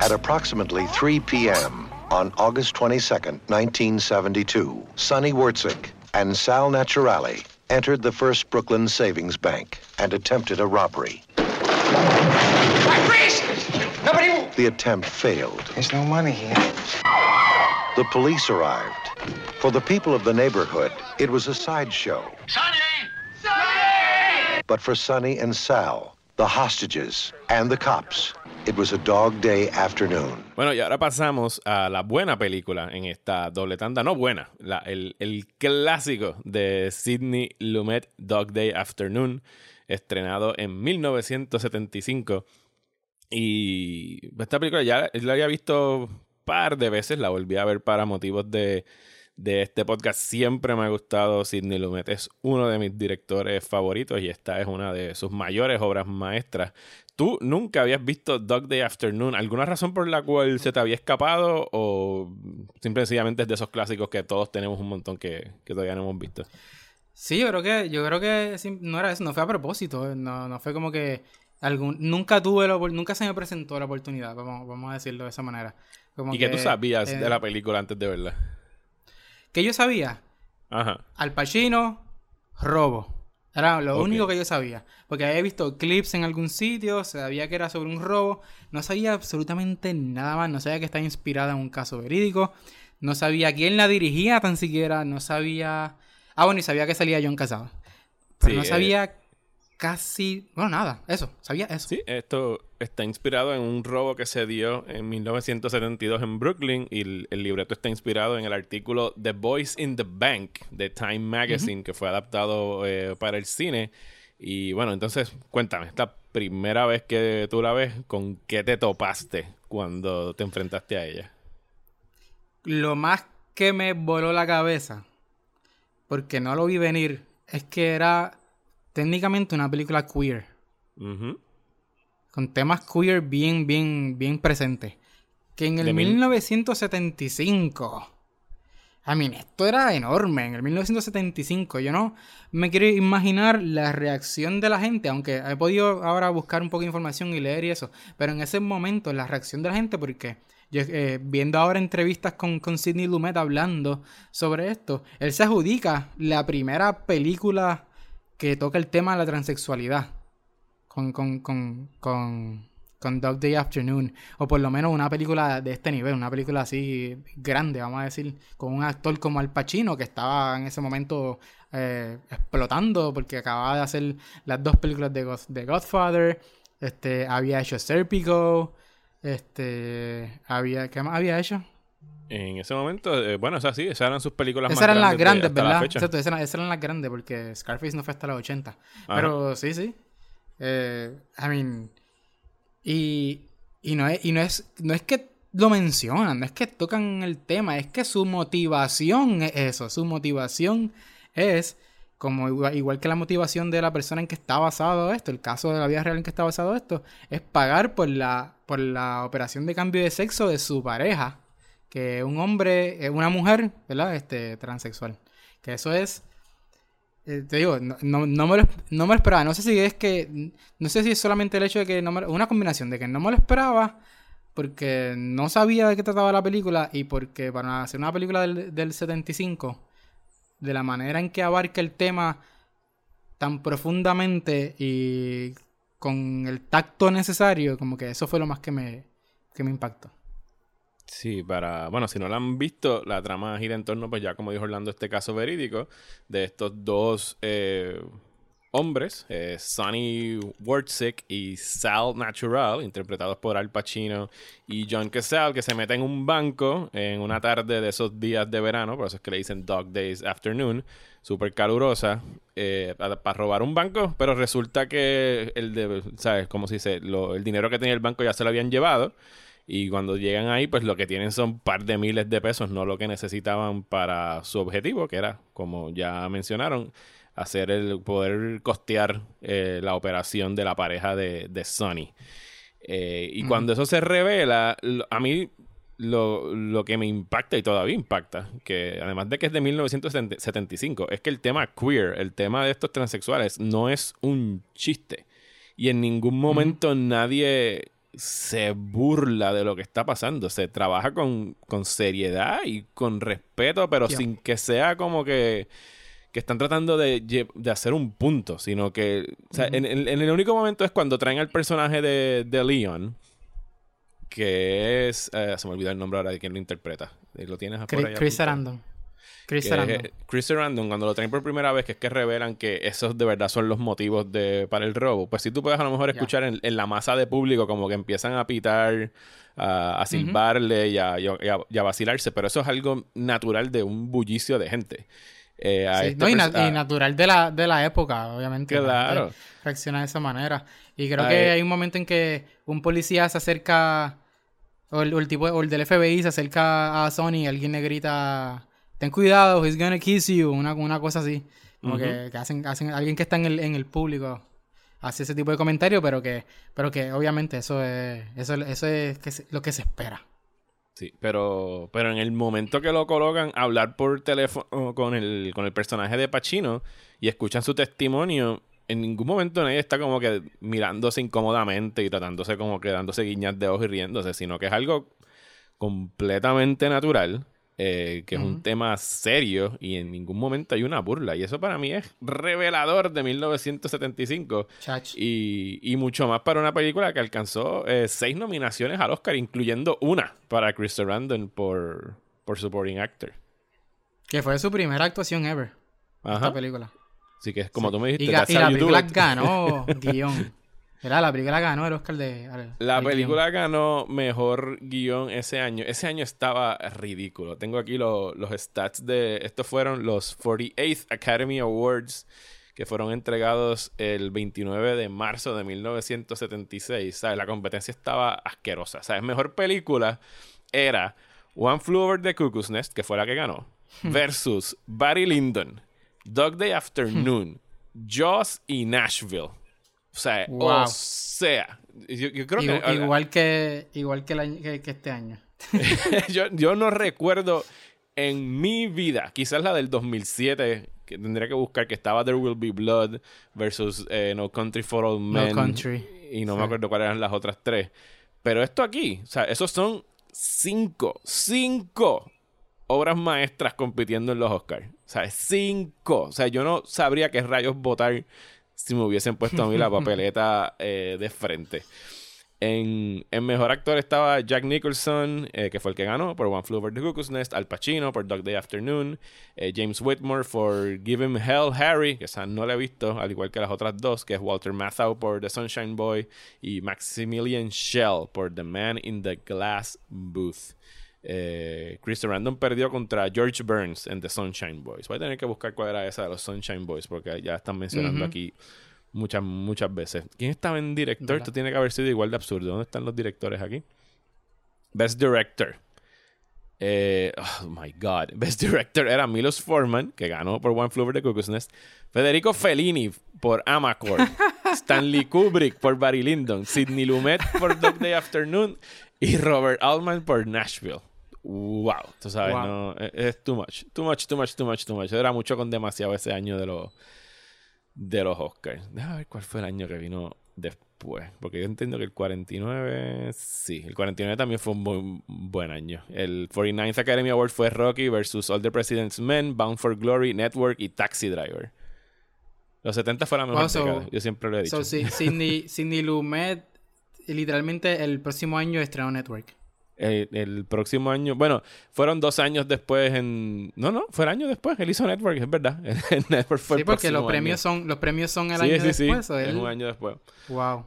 S10: At approximately 3 p.m. on August 22nd, 1972, Sonny Wurtzik and Sal Naturale entered the First Brooklyn Savings Bank and attempted a robbery.
S3: Nobody.
S10: The attempt failed.
S3: There's no money here.
S10: The police arrived. For the people of the neighborhood, it was a sideshow.
S9: Sonny! Sonny!
S10: But for Sonny and Sal, the hostages, and the cops, it was a dog day afternoon.
S1: Bueno, y ahora pasamos a la buena película en esta doble tanda. No buena, la- el, el clásico de Sidney Lumet, Dog Day Afternoon, estrenado en 1975. Y esta película ya la había visto un par de veces, la volví a ver para motivos de, de este podcast. Siempre me ha gustado Sidney Lumet, es uno de mis directores favoritos y esta es una de sus mayores obras maestras. ¿Tú nunca habías visto Dog Day Afternoon? ¿Alguna razón por la cual se te había escapado o simplemente es de esos clásicos que todos tenemos un montón que, que todavía no hemos visto?
S6: Sí, yo creo que, yo creo que no era eso, no fue a propósito, eh, no, no fue como que algún, nunca tuve la nunca se me presentó la oportunidad, vamos, vamos a decirlo de esa manera. Como
S1: ¿Y qué tú sabías
S6: eh,
S1: de la película antes de verla?
S6: Que yo sabía,
S1: Ajá.
S6: Al Pacino, robo. Era lo único que yo sabía. Porque había visto clips en algún sitio, sabía que era sobre un robo. No sabía absolutamente nada más. No sabía que estaba inspirada en un caso verídico. No sabía quién la dirigía tan siquiera. No sabía... Ah, bueno, y sabía que salía John Casado. Pero
S1: Sí,
S6: no
S1: eh,
S6: sabía casi... Bueno, nada. Eso. Sabía eso.
S1: Sí, esto está inspirado en un robo que se dio en 1972 en Brooklyn y el, el libreto está inspirado en el artículo The Boys in the Bank de Time Magazine que fue adaptado eh, para el cine Y bueno, entonces cuéntame, esta primera vez que tú la ves, ¿con qué te topaste cuando te enfrentaste a ella?
S6: Lo más que me voló la cabeza, porque no lo vi venir, es que era técnicamente una película queer. Con temas queer bien, bien, bien presentes. Que en el
S1: De mil-
S6: 1975. I mean, esto era enorme. En el 1975. Yo no me quiero imaginar la reacción de la gente. Aunque he podido ahora buscar un poco de información y leer y eso. Pero en ese momento, la reacción de la gente, porque yo eh, viendo ahora entrevistas con, con Sidney Lumet hablando sobre esto, él se adjudica la primera película que toca el tema de la transexualidad con, con, con, con, Dog Day Afternoon. O por lo menos una película de este nivel, una película así grande, vamos a decir, con un actor como Al Pacino, que estaba en ese momento eh, explotando porque acababa de hacer las dos películas de, God- de Godfather. Este, había hecho Serpico. Este, había, ¿qué más había hecho?
S1: En ese momento, eh, bueno, es así, esas eran sus películas
S6: Esas
S1: más
S6: eran las
S1: de-
S6: grandes, ¿verdad? Exacto, esas eran, esas eran las grandes porque Scarface no fue hasta los 80. Pero sí, sí. Eh, I mean, y, y, no es, y no, es, no es que lo mencionan, no es que tocan el tema, es que su motivación es eso. Su motivación es, como igual, igual que la motivación de la persona en que está basado esto, el caso de la vida real en que está basado esto, es pagar por la, por la operación de cambio de sexo de su pareja que un hombre, eh, una mujer, ¿verdad? Este, transexual. Que eso es, eh, te digo, no, no, me lo, no me lo esperaba. No sé si es que, no sé si es solamente el hecho de que no me, una combinación de que no me lo esperaba porque no sabía de qué trataba la película y porque para hacer una película del, del 75, de la manera en que abarca el tema tan profundamente y con el tacto necesario, como que eso fue lo más que me, que me impactó.
S1: Sí, para, bueno, si no la han visto, la trama gira en torno, pues ya como dijo Orlando, este caso verídico de estos dos eh, hombres, eh, Sonny y Sal Natural, interpretados por Al Pacino y John Cazale, que se meten en un banco en una tarde de esos días de verano, por eso es que le dicen Dog Days Afternoon, súper calurosa, eh, para robar un banco, pero resulta que el de, ¿sabes? Como se dice, Lo- el dinero que tenía el banco ya se lo habían llevado. Y cuando llegan ahí, pues lo que tienen son un par de miles de pesos, no lo que necesitaban para su objetivo, que era, como ya mencionaron, hacer el poder costear eh, la operación de la pareja de, de Sonny. Eh, y cuando eso se revela, a mí lo, lo que me impacta y todavía impacta, que además de que es de 1975, es que el tema queer, el tema de estos transexuales, no es un chiste. Y en ningún momento nadie se burla de lo que está pasando. Se trabaja con, con seriedad y con respeto, pero sin que sea como que, que están tratando de, de hacer un punto, sino que o sea, en, en- en el único momento es cuando traen al personaje de, de Leon, que es... eh, se me olvidó el nombre ahora de quien lo interpreta. ¿Lo tienes por
S6: Chris,
S1: ahí
S6: Chris? Sarandon. Chris Sarandon.
S1: es- Chris Sarandon, cuando lo traen por primera vez, que es que revelan que esos de verdad son los motivos de, para el robo, pues si tú puedes a lo mejor escuchar en, en la masa de público como que empiezan a pitar, a, a silbarle y, a, y a- y a- y a vacilarse, pero eso es algo natural de un bullicio de gente. Eh,
S6: Sí,
S1: este
S6: no, y, na- natural de la, de la época, obviamente. la
S1: Claro.
S6: Reacciona de esa manera. Y creo
S1: Ay.
S6: que hay un momento en que un policía se acerca, o el, o el tipo, o el del FBI se acerca a Sony y alguien le grita, ten cuidado, he's gonna kiss you, una, una cosa así. Como que, que hacen, hacen, alguien que está en el, en el público hace ese tipo de comentario, pero que, pero que obviamente eso es, eso, eso es que se- lo que se espera.
S1: Sí, pero, pero en el momento que lo colocan a hablar por teléfono con el, con el personaje de Pacino y escuchan su testimonio, en ningún momento nadie está como que mirándose incómodamente y tratándose como que dándose guiñas de ojos y riéndose, sino que es algo completamente natural, eh, que es un tema serio y en ningún momento hay una burla. Y eso para mí es revelador de 1975
S6: Chach.
S1: y, y mucho más para una película que alcanzó eh, seis nominaciones al Oscar, incluyendo una para Chris Sarandon por, por Supporting Actor.
S6: Que fue su primera actuación ever.
S1: Ajá.
S6: Esta película.
S1: Así que es como tú me dijiste,
S6: Y, la película ganó *laughs* guion. Era la película ganó el Oscar de. al-
S1: La
S6: al
S1: película ganó mejor guion ese año. Ese año estaba ridículo. Tengo aquí lo- los stats de... Estos fueron los 48th Academy Awards que fueron entregados el 29 de marzo de 1976. ¿Sabes? La competencia estaba asquerosa. ¿Sabes? Mejor película era One Flew Over the Cuckoo's Nest, que fue la que ganó, versus Barry Lyndon, Dog Day Afternoon, *laughs* Jaws y Nashville. O sea,
S6: Wow.
S1: o sea, yo, yo creo
S6: Igu-
S1: que
S6: igual que igual que, el año- que- que este año. *laughs*
S1: yo, yo no recuerdo en mi vida, quizás la del 2007, que tendría que buscar, que estaba There Will Be Blood versus eh, No Country for All Men.
S6: Country.
S1: Y no
S6: Sí.
S1: me acuerdo cuáles eran las otras tres. Pero esto aquí, o sea, esos son cinco, cinco obras maestras compitiendo en los Oscars. O sea, cinco. O sea, yo no sabría qué rayos votar si me hubiesen puesto a mí la *laughs* papeleta eh, de frente. En, en mejor actor estaba Jack Nicholson, eh, que fue el que ganó por One Flew Over the Cuckoo's Nest, Al Pacino por Dog Day Afternoon, eh, James Whitmore por Give Him Hell Harry, que esa no la he visto, al igual que las otras dos, que es Walter Matthau por The Sunshine Boy y Maximilian Schell por The Man in the Glass Booth. Eh, Chris Random perdió contra George Burns en The Sunshine Boys. Voy a tener que buscar cuál era esa de los Sunshine Boys, porque ya están mencionando aquí muchas, muchas veces. ¿Quién estaba en director?
S6: ¿Verdad?
S1: Esto tiene que haber sido igual de absurdo. ¿Dónde están los directores aquí? Best Director. Eh, oh my God. *laughs* Best Director era Milos Forman, que ganó por One Flew Over the Cuckoo's Nest. Federico Fellini por Amacord. *laughs* Stanley Kubrick por Barry Lyndon. Sidney Lumet por Dog Day Afternoon. Y Robert Altman por Nashville. Wow. Tú sabes,
S6: Wow.
S1: no. Es, es too much. Too much, too much, too much, too much. Era mucho con demasiado ese año de los de los Oscars. Déjame ver cuál fue el año que vino después. Porque yo entiendo que el 49, sí, el 49 también fue un buen, buen año. El 49th Academy Award fue Rocky versus All the President's Men, Bound for Glory, Network y Taxi Driver. Los 70 fue la mejor
S6: so-
S1: década, yo siempre lo he dicho.
S6: So, sí, Sidney, *laughs* Sidney Lumet, literalmente el próximo año estrenó Network.
S1: El próximo año, bueno, fueron dos años después en... No, no, fue el año después, él hizo Network, es verdad. *laughs* El Network fue
S6: Sí,
S1: el
S6: porque los premios
S1: año.
S6: son los premios son el
S1: Sí,
S6: año
S1: sí, sí,
S6: después. o
S1: es
S6: él-
S1: un año después.
S6: Wow.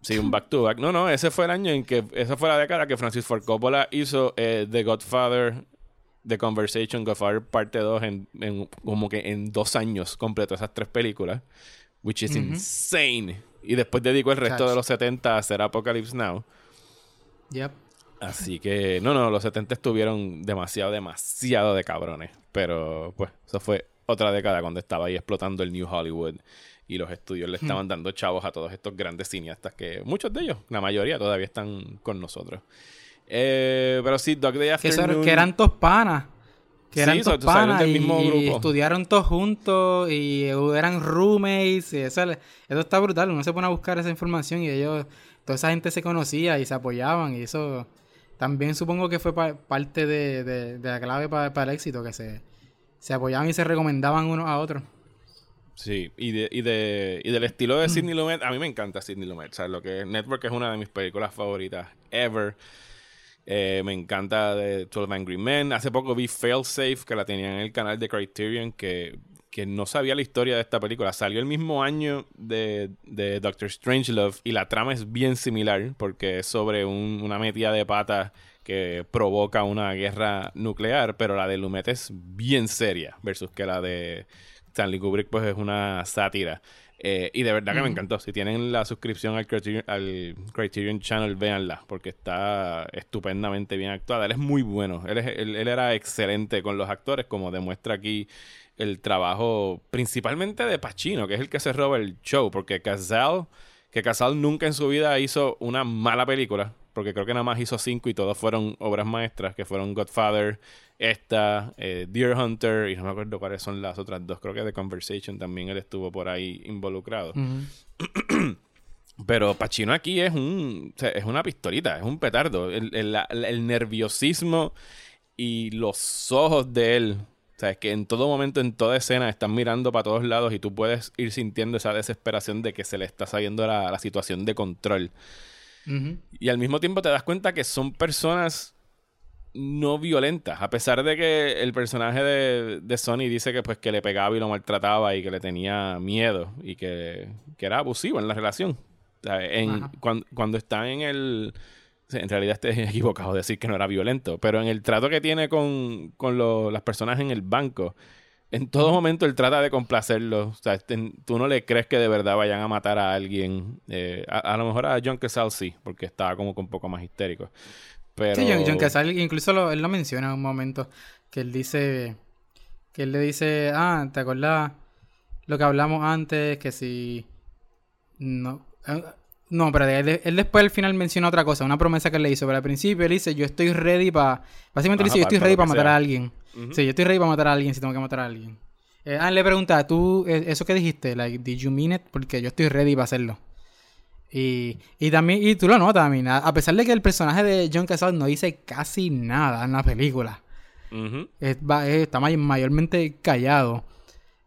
S1: Sí, un back to back. No, no, ese fue el año en que. Esa fue la década que Francis Ford Coppola hizo eh, The Godfather, The Conversation, Godfather Parte 2, en, en- como que en dos años completó esas tres películas. Which is insane. Y después dedicó el resto
S6: Chacho.
S1: de los 70 a hacer Apocalypse Now.
S6: Yep.
S1: Así que, no, no, los 70 estuvieron demasiado, demasiado de cabrones. Pero, pues, eso fue otra década cuando estaba ahí explotando el New Hollywood y los estudios le estaban dando chavos a todos estos grandes cineastas que muchos de ellos, la mayoría, todavía están con nosotros. Eh, pero sí, Dog Day Afternoon.
S6: que eran todos panas. Que eran
S1: Sí, so- salieron
S6: panas
S1: del
S6: y,
S1: mismo
S6: y
S1: grupo.
S6: estudiaron todos juntos y eran roommates. Y eso, eso está brutal. Uno se pone a buscar esa información y ellos, toda esa gente se conocía y se apoyaban. Y eso también supongo que fue pa- parte de, de- de la clave pa- para el éxito, que se, se apoyaban y se recomendaban unos a otros.
S1: Sí, y, de, y, de, y del estilo de Sidney Lumet, a mí me encanta Sidney Lumet. O sea, lo que es Network es una de mis películas favoritas ever. Eh, me encanta de 12 Angry Men. Hace poco vi Failsafe, que la tenía en el canal de Criterion, que, que no sabía la historia de esta película. Salió el mismo año de, de Doctor Strangelove y la trama es bien similar porque es sobre un- una metida de patas que provoca una guerra nuclear, pero la de Lumet es bien seria versus que la de Stanley Kubrick pues es una sátira. Eh, y de verdad que me encantó. Si tienen la suscripción al Criterion, al Criterion Channel, véanla, porque está estupendamente bien actuada. Él es muy bueno. Él, es- él- él era excelente con los actores, como demuestra aquí el trabajo principalmente de Pacino, que es el que se roba el show, porque Casal, que Casal nunca en su vida hizo una mala película, porque creo que nada más hizo cinco y todos fueron obras maestras, que fueron Godfather, esta, eh, Deer Hunter, y no me acuerdo cuáles son las otras dos, creo que The Conversation también él estuvo por ahí involucrado. *clears throat* Pero Pacino aquí es un es una pistolita, es un petardo. El, el- la- el nerviosismo y los ojos de él. O sea, es que en todo momento, en toda escena, están mirando para todos lados y tú puedes ir sintiendo esa desesperación de que se le está saliendo la, la situación de control. Y al mismo tiempo te das cuenta que son personas no violentas. A pesar de que el personaje de, de Sony dice que pues que le pegaba y lo maltrataba y que le tenía miedo y que, que era abusivo en la relación. O sea, en-
S6: Ajá.
S1: cuan- cuando está en el... En realidad estoy *laughs* equivocado decir que no era violento, pero en el trato que tiene con, con lo- las personas en el banco, en todo momento él trata de complacerlo. O sea, tú no le crees que de verdad vayan a matar a alguien. Eh, a, lo mejor a John Casal sí, porque estaba como que un poco más histérico. Pero...
S6: Sí, John, Casal incluso él lo menciona en un momento, que él dice, que él le dice, ah, ¿te acuerdas lo que hablamos antes? Que si... No, eh, no, pero él, después al final menciona otra cosa, una promesa que él le hizo. Pero al principio él dice, yo estoy ready para... Básicamente dice, yo estoy ready para matar a alguien. Sí, yo estoy ready para matar a alguien si tengo que matar a alguien. Eh, ah, le pregunta, ¿tú, eh, eso que dijiste, like, did you mean it? Porque yo estoy ready para hacerlo. Y, y también, y tú lo notas, también, a pesar de que el personaje de John Casal no dice casi nada en la película, está mayormente callado.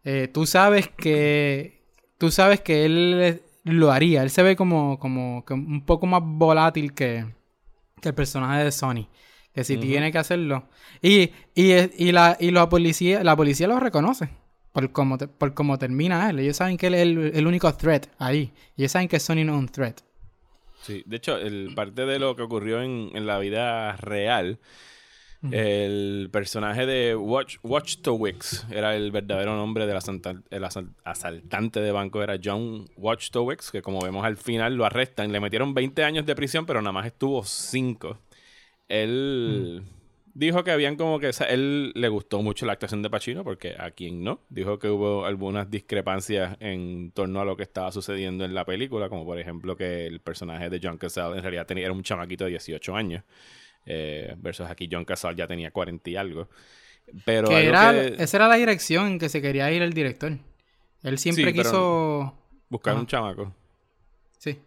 S6: Eh, tú sabes que, tú sabes que él lo haría. Él se ve como, como un poco más volátil que, que el personaje de Sony. Que si tiene que hacerlo. Y, y, y, la, y la policía, la policía lo reconoce. Por cómo, por cómo termina él. Ellos saben que él es el, único threat ahí. Y ellos saben que Sony no es un threat.
S1: Sí, de hecho, el, parte de lo que ocurrió en, en la vida real el personaje de Watch, Watchtowicz era el verdadero nombre del asaltante de banco, era John Watchtowicz, que como vemos al final lo arrestan. Le metieron 20 años de prisión, pero nada más estuvo 5. Él dijo que habían como que... él le gustó mucho la actuación de Pacino, porque a quien no. Dijo que hubo algunas discrepancias en torno a lo que estaba sucediendo en la película, como por ejemplo que el personaje de John Cazale en realidad tenía, era un chamaquito de 18 años. Eh, versus aquí John Casal ya tenía 40 y algo. Pero
S6: esa era la dirección en que se quería ir el director. Él siempre quiso
S1: buscar un chamaco.
S6: Sí.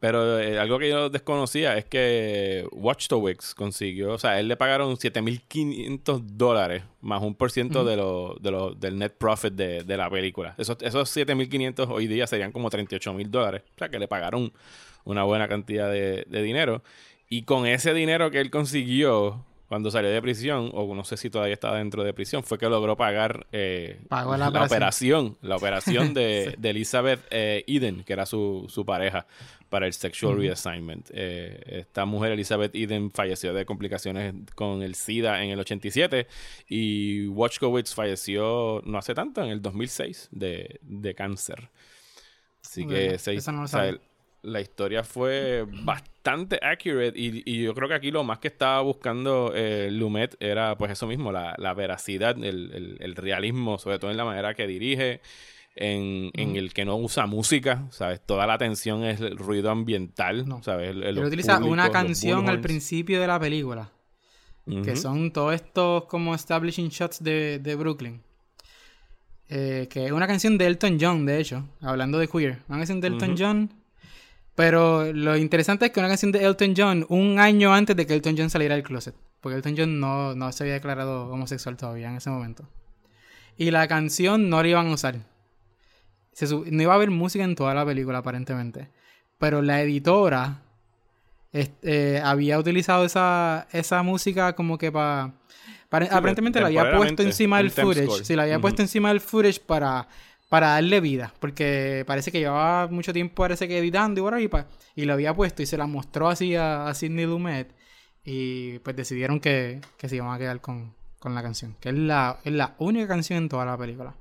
S1: Pero eh, algo que yo desconocía es que Watchtowix consiguió, o sea, él le pagaron 7.500 dólares más un por ciento de lo, de del net profit de, la película. Esos, esos 7.500 hoy día serían como 38.000 dólares. O sea, que le pagaron una buena cantidad de, de dinero. Y con ese dinero que él consiguió cuando salió de prisión, o no sé si todavía estaba dentro de prisión, fue que logró pagar eh, la, operación. La *laughs* operación de, Elizabeth eh, Eden, que era su, pareja para el sexual reassignment. Eh, esta mujer, Elizabeth Eden, falleció de complicaciones con el SIDA en el 87 y Watchkowitz falleció no hace tanto, en el 2006, de, de cáncer. Así que se, no la historia fue bastante accurate y, yo creo que aquí lo más que estaba buscando eh, Lumet era pues eso mismo, la, veracidad, el, realismo, sobre todo en la manera que dirige, en, el que no usa música, ¿sabes? Toda la atención es el ruido ambiental, ¿sabes?
S6: Él utiliza una canción al principio de la película, que son todos estos como establishing shots de, Brooklyn. Eh, que es una canción de Elton John, de hecho, hablando de queer. Una canción de Elton John pero lo interesante es que una canción de Elton John, un año antes de que Elton John saliera del closet. Porque Elton John no, no se había declarado homosexual todavía en ese momento. Y la canción no la iban a usar. no iba a haber música en toda la película, aparentemente. Pero la editora este, había utilizado esa, esa música como que para... aparentemente la había puesto encima del footage. Sí, la había puesto encima del footage para para darle vida, porque parece que llevaba mucho tiempo, parece que editando y por ahí, y lo había puesto y se la mostró así a, Sidney Lumet, y pues decidieron que, se iban a quedar con, la canción, que es la, es la única canción en toda la película.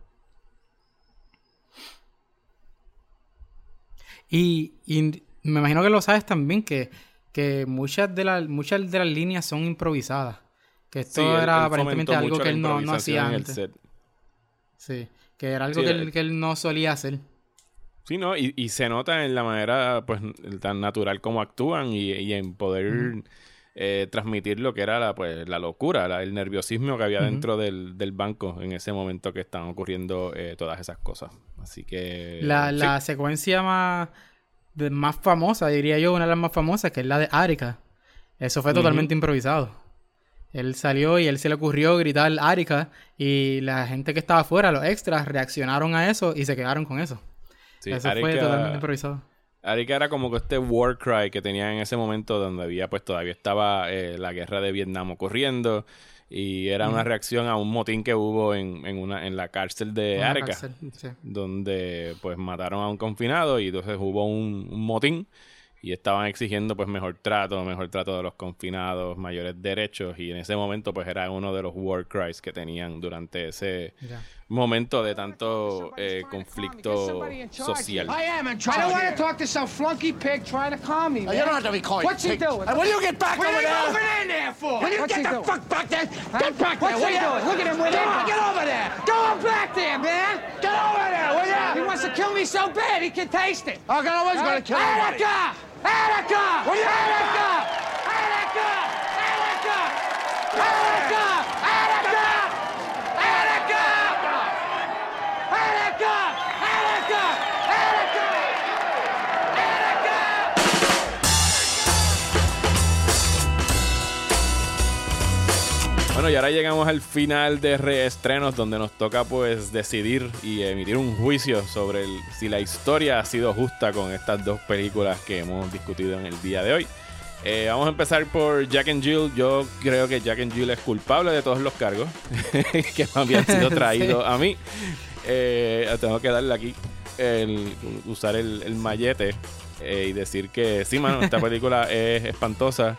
S6: Y, me imagino que lo sabes también, que, que muchas, de las muchas de las líneas son improvisadas. Que esto era aparentemente algo que él no, no hacía antes. Sí. Que era algo que, él, no solía hacer.
S1: Sí, ¿no? Y, se nota en la manera, pues, tan natural como actúan y, en poder eh, transmitir lo que era la, pues, la locura, el nerviosismo que había dentro del, banco en ese momento que estaban ocurriendo eh, todas esas cosas. Así que...
S6: La, secuencia más, más famosa, diría yo, una de las más famosas, que es la de Arika. Eso fue totalmente improvisado. Él salió y él se le ocurrió gritar Arika y la gente que estaba afuera, los extras, reaccionaron a eso y se quedaron con eso. eso fue totalmente improvisado.
S1: Arika era como que este war cry que tenía en ese momento donde había pues todavía estaba eh, la guerra de Vietnam ocurriendo y era una reacción a un motín que hubo en, en, una, en la cárcel de Arica donde pues mataron a un confinado y entonces hubo un motín y estaban exigiendo pues mejor trato, mejor trato de los confinados, mayores derechos y en ese momento pues era uno de los war cries que tenían durante ese. Momento de tanto eh, conflicto social.
S3: I am in
S5: I
S3: charge.
S5: don't want to talk to some flunky pig trying to calm me, man.
S3: you don't have to be calling.
S5: What's he doing?
S3: Hey, will you get back
S5: What
S3: over
S5: are you
S3: there?
S5: moving in there for?
S3: Will you
S5: What's
S3: get
S5: he
S3: the
S5: doing?
S3: fuck back there?
S5: Huh?
S3: Get back
S5: What's
S3: there,
S5: he doing?
S3: you?
S5: Look at him with
S3: Get over there.
S5: Go on back there, man.
S3: Get over there, will
S5: He
S3: you?
S5: wants to kill me so bad he can taste it.
S3: I'm gonna always gonna kill everybody.
S5: Attica! Attica!
S1: Bueno, y ahora llegamos al final de reestrenos donde nos toca pues decidir y emitir un juicio sobre el- si la historia ha sido justa con estas dos películas que hemos discutido en el día de hoy. Eh, vamos a empezar por Jack and Jill. Yo creo que Jack and Jill es culpable de todos los cargos *laughs* que me habían sido *laughs* traídos a mí. Eh, tengo que darle aquí el, usar el, el mallete eh, y decir que sí, mano, esta película es espantosa.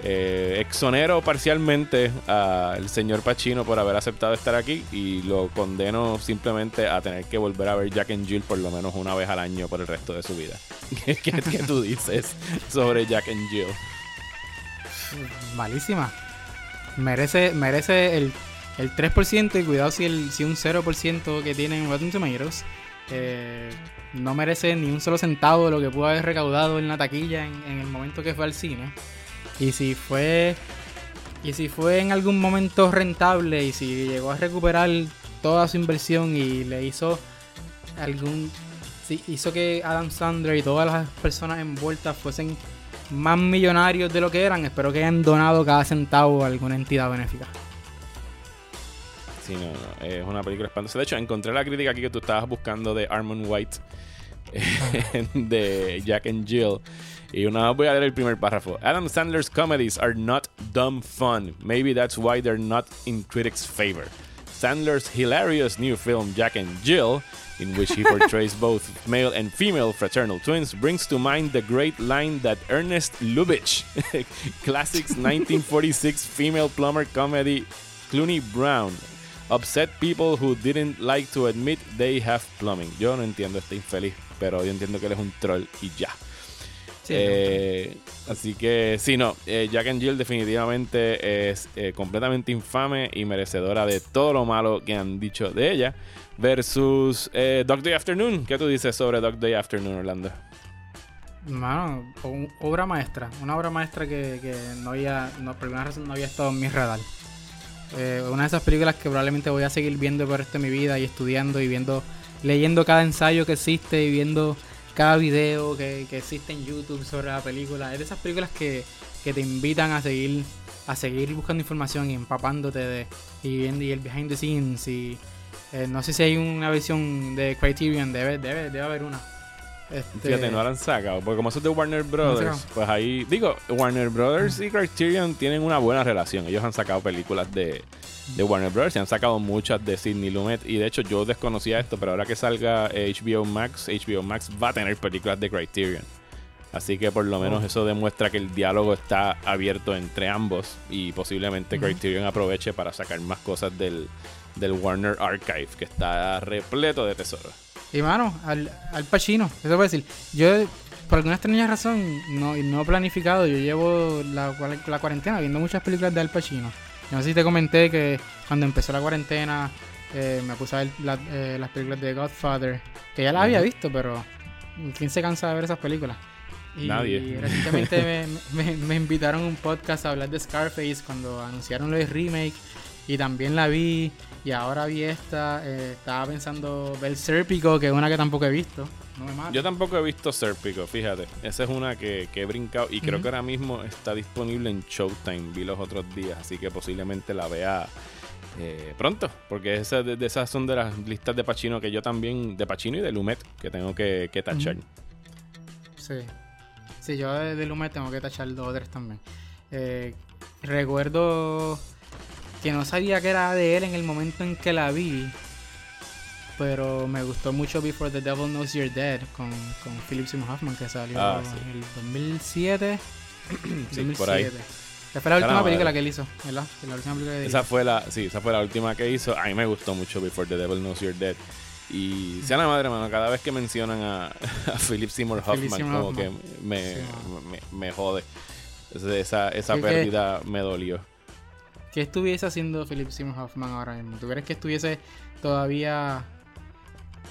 S1: Eh, exonero parcialmente al señor Pacino por haber aceptado estar aquí y lo condeno simplemente a tener que volver a ver Jack and Jill por lo menos una vez al año por el resto de su vida. *laughs* ¿Qué, tú dices sobre Jack and Jill?
S6: Malísima. Merece, merece el, el 3% y cuidado si, el, si un 0% que tienen Rotten Tomatoes eh, no merece ni un solo centavo de lo que pudo haber recaudado en la taquilla en, en el momento que fue al cine. Y si fue y si fue en algún momento rentable y si llegó a recuperar toda su inversión y le hizo algún sí, hizo que Adam Sandler y todas las personas envueltas fuesen más millonarios de lo que eran, espero que hayan donado cada centavo a alguna entidad benéfica.
S1: Sí, no, no, es una película espantosa. De hecho, encontré la crítica aquí que tú estabas buscando de Armond White *laughs* de Jack and Jill. Y una voy a leer el primer párrafo. Adam Sandler's comedies are not dumb fun. Maybe that's why they're not in critics' favor. Sandler's hilarious new film Jack and Jill, in which he *laughs* portrays both male and female fraternal twins, brings to mind the great line that Ernest Lubitsch, *laughs* classics *laughs* 1946 female plumber comedy Clooney Brown, upset people who didn't like to admit they have plumbing. Yo no entiendo este infeliz, pero yo entiendo que él es un troll y ya.
S6: Sí,
S1: Eh, así que sí, no, eh, Jack and Jill definitivamente es eh, completamente infame y merecedora de todo lo malo que han dicho de ella. Versus eh, Dog Day Afternoon. ¿Qué tú dices sobre Dog Day Afternoon, Orlando?
S6: Mano, un- obra maestra. Una obra maestra que, que no había, no, por alguna razón no había estado en mi radar. Una de esas películas que probablemente voy a seguir viendo por el resto de mi vida y estudiando y viendo, leyendo cada ensayo que existe y viendo cada video que, que existe en YouTube sobre la película. Es de esas películas que, que te invitan a seguir, a seguir buscando información y empapándote de, y viendo y el behind the scenes y eh, no sé si hay una versión de Criterion, debe, debe, debe haber una. Este,
S1: Fíjate, no la han sacado. Porque como eso es de Warner Brothers, pues ahí. Digo, Warner Brothers y Criterion tienen una buena relación. Ellos han sacado películas de, de Warner Brothers y han sacado muchas de Sidney Lumet. Y de hecho, yo desconocía esto, pero ahora que salga eh, HBO Max, HBO Max va a tener películas de Criterion. Así que por lo menos eso demuestra que el diálogo está abierto entre ambos y posiblemente Criterion aproveche para sacar más cosas del, del Warner Archive, que está repleto de tesoros.
S6: Y mano, al, al Pacino, eso puedo decir. Yo, por alguna extraña razón, no, no planificado, yo llevo la, la cuarentena viendo muchas películas de Al Pacino. Yo no sé si te comenté que cuando empezó la cuarentena eh, me puse a ver la- eh, las películas de Godfather, que ya las había visto, pero ¿quién se cansa de ver esas películas? Y
S1: Nadie.
S6: recientemente *laughs* me, me- me invitaron a un podcast a hablar de Scarface cuando anunciaron el remake y también la vi y ahora vi esta. eh, estaba pensando ver Serpico, que es una que tampoco he visto. No me mata.
S1: Yo tampoco he visto Serpico, fíjate. Esa es una que, que he brincado y creo que ahora mismo está disponible en Showtime. Vi los otros días, así que posiblemente la vea eh, pronto. Porque esa, de, esas son de las listas de Pacino que yo también, de Pacino y de Lumet, que tengo que, que tachar.
S6: Sí. Sí, yo de, de Lumet tengo que tachar dos o tres también. Eh, recuerdo que no sabía que era de él en el momento en que la vi. pero me gustó mucho Before the Devil Knows You're Dead con, con Philip Seymour Hoffman que salió
S1: Ah, sí.
S6: en el 2007.
S1: Sí, por ahí.
S6: Esa fue la última película que él hizo, ¿verdad? La última película que
S1: Esa
S6: hizo.
S1: fue la, sí, esa fue la última que hizo. A mí me gustó mucho Before the Devil Knows You're Dead. Y sea la madre, mano, cada vez que mencionan a, *laughs* a Philip Seymour
S6: Philip
S1: Hoffman,
S6: Seymour
S1: como
S6: Hoffman.
S1: que me,
S6: Sí,
S1: me, me jode. Esa, esa
S6: que-
S1: pérdida me dolió.
S6: ¿Qué estuviese haciendo Philip Seymour Hoffman ahora mismo? ¿Tú crees que estuviese todavía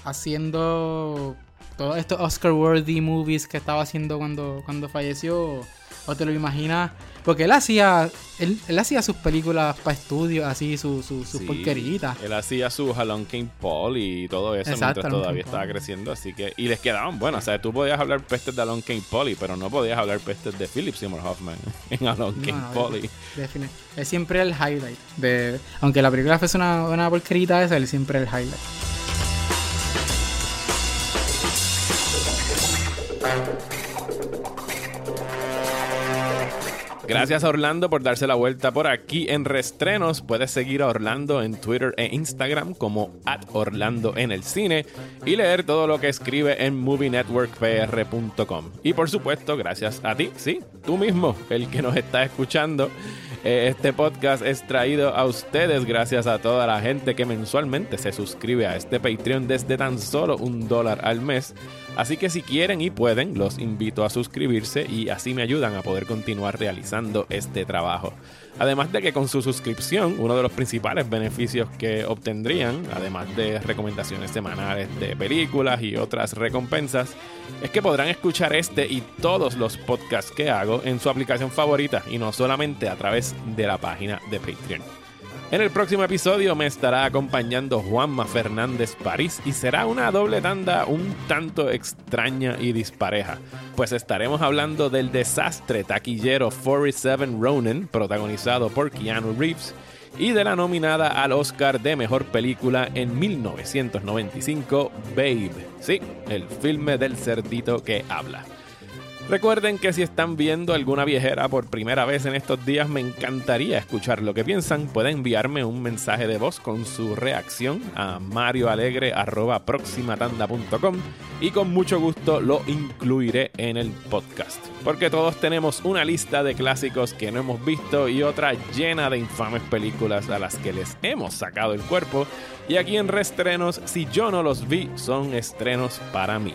S6: haciendo todos estos Oscar-worthy movies que estaba haciendo cuando, cuando falleció? ¿O te lo imaginas? Porque él hacía él, él hacía sus películas para estudios, así, sus su,
S1: Sí,
S6: porqueritas.
S1: Él hacía su Halon King Paul y todo eso
S6: Exacto,
S1: mientras todavía
S6: King
S1: estaba creciendo. Así que, y les quedaban buenas. O sea, tú podías hablar pestes de Alon King Paul, pero no podías hablar pestes de Philip Seymour Hoffman *laughs* en Alon King
S6: No, no,
S1: Paul.
S6: defini- Es siempre el highlight. De, aunque la película fuese una, una porquerita esa, él siempre el highlight.
S1: Gracias a Orlando por darse la vuelta por aquí en Restrenos. Puedes seguir a Orlando en Twitter e Instagram como at Orlando en el cine y leer todo lo que escribe en movienetworkpr.com. Y por supuesto, gracias a ti, sí, tú mismo, el que nos está escuchando. Eh, Este podcast es traído a ustedes gracias a toda la gente que mensualmente se suscribe a este Patreon desde tan solo un dólar al mes. Así que si quieren y pueden, los invito a suscribirse y así me ayudan a poder continuar realizando este trabajo. Además de que con su suscripción, uno de los principales beneficios que obtendrían, además de recomendaciones semanales de películas y otras recompensas, es que podrán escuchar este y todos los podcasts que hago en su aplicación favorita y no solamente a través de la página de Patreon. En el próximo episodio me estará acompañando Juanma Fernández París y será una doble tanda un tanto extraña y dispareja, pues estaremos hablando del desastre taquillero 47 Ronin, protagonizado por Keanu Reeves, y de la nominada al Oscar de Mejor Película en 1995, Babe, sí, el filme del cerdito que habla. Recuerden que si están viendo alguna viejera por primera vez en estos días, me encantaría escuchar lo que piensan. Pueden enviarme un mensaje de voz con su reacción a marioalegre.proximatanda.com y con mucho gusto lo incluiré en el podcast. Porque todos tenemos una lista de clásicos que no hemos visto y otra llena de infames películas a las que les hemos sacado el cuerpo. Y aquí en Restrenos, si yo no los vi, son estrenos para mí.